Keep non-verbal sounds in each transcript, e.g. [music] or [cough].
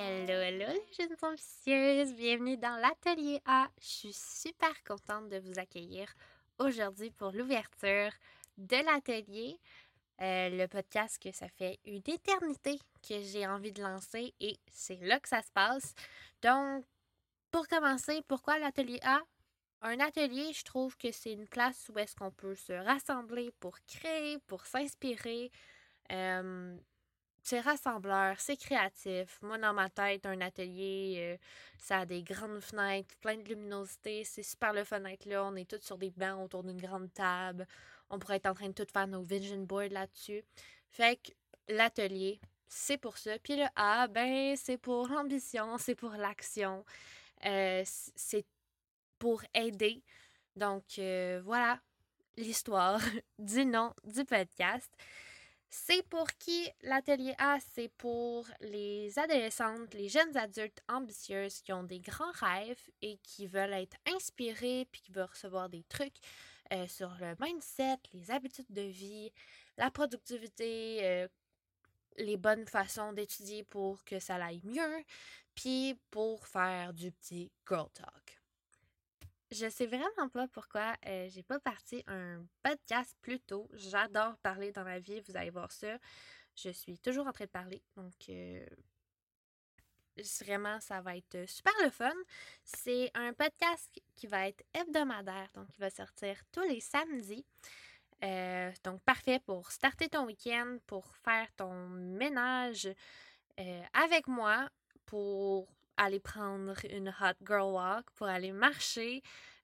Hello, hello les jeunes ambitieuses, bienvenue dans l'atelier A. Je suis super contente de vous accueillir aujourd'hui pour l'ouverture de l'atelier, euh, le podcast que ça fait une éternité que j'ai envie de lancer et c'est là que ça se passe. Donc, pour commencer, pourquoi l'atelier A? Un atelier, je trouve que c'est une place où est-ce qu'on peut se rassembler pour créer, pour s'inspirer. Euh, c'est rassembleur, c'est créatif. Moi, dans ma tête, un atelier, euh, ça a des grandes fenêtres, plein de luminosité. C'est super le fenêtre là. On est tous sur des bancs autour d'une grande table. On pourrait être en train de tout faire nos vision boards là-dessus. Fait que l'atelier, c'est pour ça. Puis le A, ben, c'est pour l'ambition, c'est pour l'action. Euh, c'est pour aider. Donc, euh, voilà l'histoire [laughs] du nom du podcast. C'est pour qui l'atelier A? C'est pour les adolescentes, les jeunes adultes ambitieuses qui ont des grands rêves et qui veulent être inspirées puis qui veulent recevoir des trucs euh, sur le mindset, les habitudes de vie, la productivité, euh, les bonnes façons d'étudier pour que ça aille mieux, puis pour faire du petit girl talk. Je sais vraiment pas pourquoi euh, j'ai pas parti un podcast plus tôt. J'adore parler dans la vie, vous allez voir ça. Je suis toujours en train de parler, donc euh, vraiment ça va être super le fun. C'est un podcast qui va être hebdomadaire, donc il va sortir tous les samedis. Euh, donc parfait pour starter ton week-end, pour faire ton ménage avec moi, pour aller prendre une hot girl walk, pour aller marcher.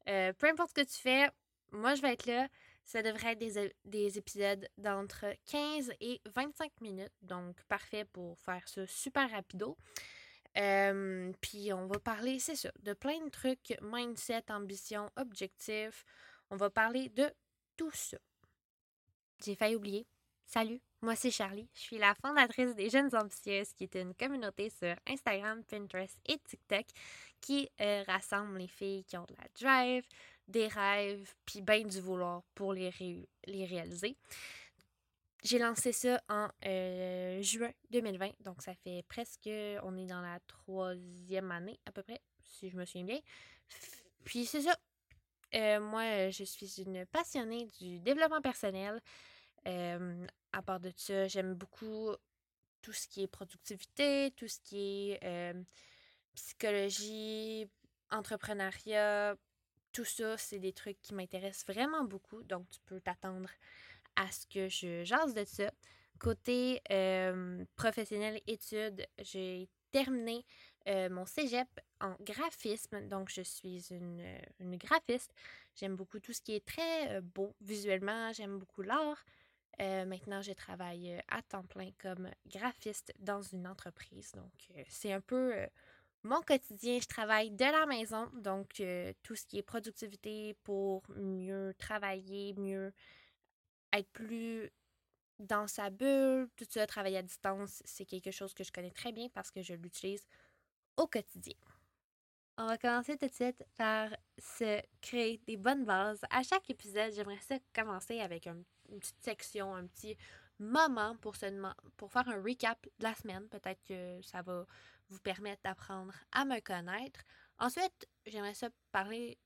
Euh, peu importe ce que tu fais, moi je vais être là. Ça devrait être des, épisodes d'entre 15 et 25 minutes. Donc parfait pour faire ça super rapido. Puis on va parler, c'est ça, de plein de trucs, mindset, ambition, objectif. On va parler de tout ça. J'ai failli oublier. Salut! Moi, c'est Charlie. Je suis la fondatrice des Jeunes Ambitieuses, qui est une communauté sur Instagram, Pinterest et TikTok qui euh, rassemble les filles qui ont de la drive, des rêves, puis bien du vouloir pour les, les réaliser. J'ai lancé ça en euh, juin 2020, donc ça fait presque, on est dans la troisième année à peu près, si je me souviens bien. Puis c'est ça. Euh, moi, je suis une passionnée du développement personnel à part de ça, j'aime beaucoup tout ce qui est productivité, tout ce qui est psychologie, entrepreneuriat, tout ça, c'est des trucs qui m'intéressent vraiment beaucoup. Donc, tu peux t'attendre à ce que je jase de ça. Côté professionnel études, j'ai terminé mon cégep en graphisme. Donc, je suis une, une graphiste. J'aime beaucoup tout ce qui est très beau visuellement. J'aime beaucoup l'art. Euh, maintenant, je travaille euh, à temps plein comme graphiste dans une entreprise. Donc, euh, c'est un peu mon quotidien. Je travaille de la maison. Donc, tout ce qui est productivité pour mieux travailler, mieux être plus dans sa bulle, tout ça, travailler à distance, c'est quelque chose que je connais très bien parce que je l'utilise au quotidien. On va commencer tout de suite par se créer des bonnes bases. À chaque épisode, j'aimerais ça commencer avec un une petite section, un petit moment pour, se pour faire un recap de la semaine. Peut-être que ça va vous permettre d'apprendre à me connaître. Ensuite, j'aimerais ça parler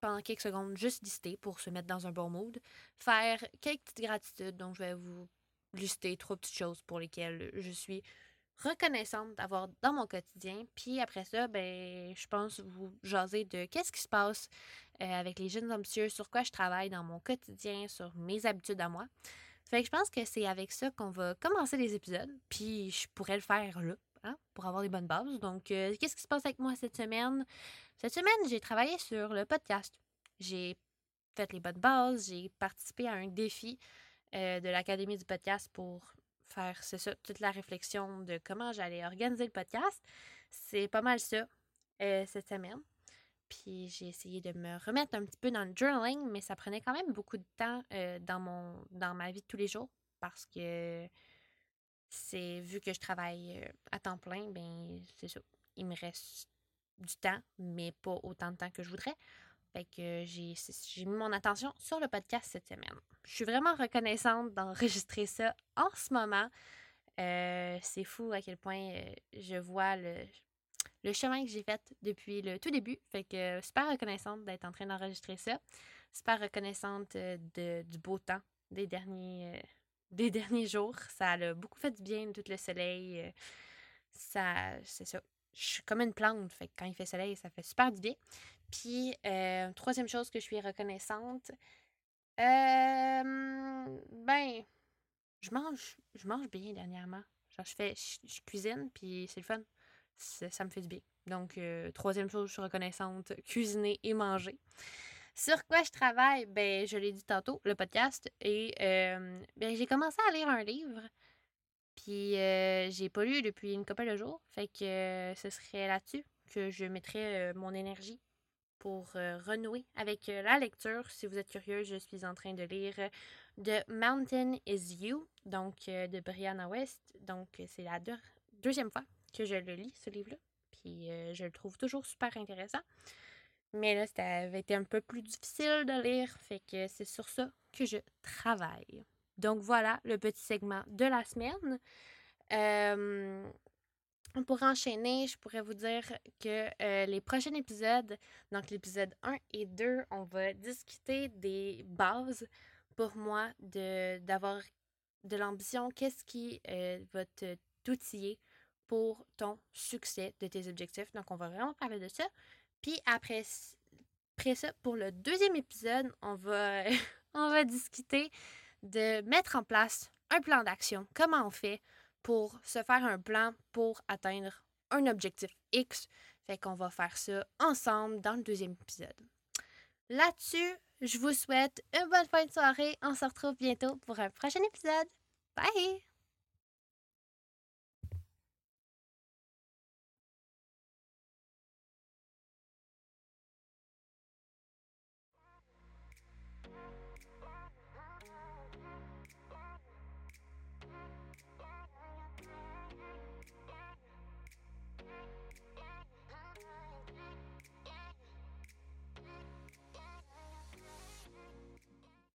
pendant quelques secondes, juste lister pour se mettre dans un bon mood. Faire quelques petites gratitudes. Donc, je vais vous lister trois petites choses pour lesquelles je suis reconnaissante d'avoir dans mon quotidien. Puis après ça, ben, je pense vous jaser de qu'est-ce qui se passe euh, avec les jeunes ambitieux, sur quoi je travaille dans mon quotidien, sur mes habitudes à moi. Fait que je pense que c'est avec ça qu'on va commencer les épisodes. Puis je pourrais le faire là, hein, pour avoir des bonnes bases. Donc, euh, qu'est-ce qui se passe avec moi cette semaine? Cette semaine, j'ai travaillé sur le podcast. J'ai fait les bonnes bases, j'ai participé à un défi euh, de l'Académie du podcast pour faire, toute la réflexion de comment j'allais organiser le podcast. C'est pas mal ça euh, cette semaine. Puis j'ai essayé de me remettre un petit peu dans le journaling, mais ça prenait quand même beaucoup de temps euh, dans, mon, dans ma vie de tous les jours parce que c'est vu que je travaille euh, à temps plein, ben c'est ça. Il me reste du temps, mais pas autant de temps que je voudrais. Fait que j'ai, mis mon attention sur le podcast cette semaine. Je suis vraiment reconnaissante d'enregistrer ça en ce moment. Euh, c'est fou à quel point euh, je vois le, le chemin que j'ai fait depuis le tout début. Fait que super reconnaissante d'être en train d'enregistrer ça. Super reconnaissante de, du beau temps des derniers, des [laughs] derniers jours. Ça a beaucoup fait du bien, tout le soleil. ça, c'est ça. Je suis comme une plante. Fait que quand il fait soleil, ça fait super du bien. Puis, troisième chose que je suis reconnaissante, ben, je mange, je mange bien dernièrement. Genre, je fais, je, cuisine, puis c'est le fun. Ça, me fait du bien. Donc, euh, troisième chose, je suis reconnaissante, cuisiner et manger. Sur quoi je travaille? Ben, je l'ai dit tantôt, le podcast. Et euh, ben, j'ai commencé à lire un livre. Puis euh, j'ai pas lu depuis une couple de jours. Fait que ce serait là-dessus que je mettrais mon énergie pour renouer avec la lecture. Si vous êtes curieux, je suis en train de lire The Mountain is You, donc de Brianna West. Donc c'est la deuxième fois que je le lis, ce livre-là. Puis je le trouve toujours super intéressant. Mais là, ça avait été un peu plus difficile de lire, fait que c'est sur ça que je travaille. Donc voilà le petit segment de la semaine. Pour enchaîner, je pourrais vous dire que euh, les prochains épisodes, donc l'épisode 1 et 2, on va discuter des bases pour moi d'avoir de, l'ambition. Qu'est-ce qui euh, va t'outiller pour ton succès de tes objectifs? Donc, on va vraiment parler de ça. Puis après, après ça, pour le deuxième épisode, on va, [laughs] on va discuter de mettre en place un plan d'action. Comment on fait pour se faire un plan pour atteindre un objectif X. Fait qu'on va faire ça ensemble dans le deuxième épisode. Là-dessus, je vous souhaite une bonne fin de soirée. On se retrouve bientôt pour un prochain épisode. Bye!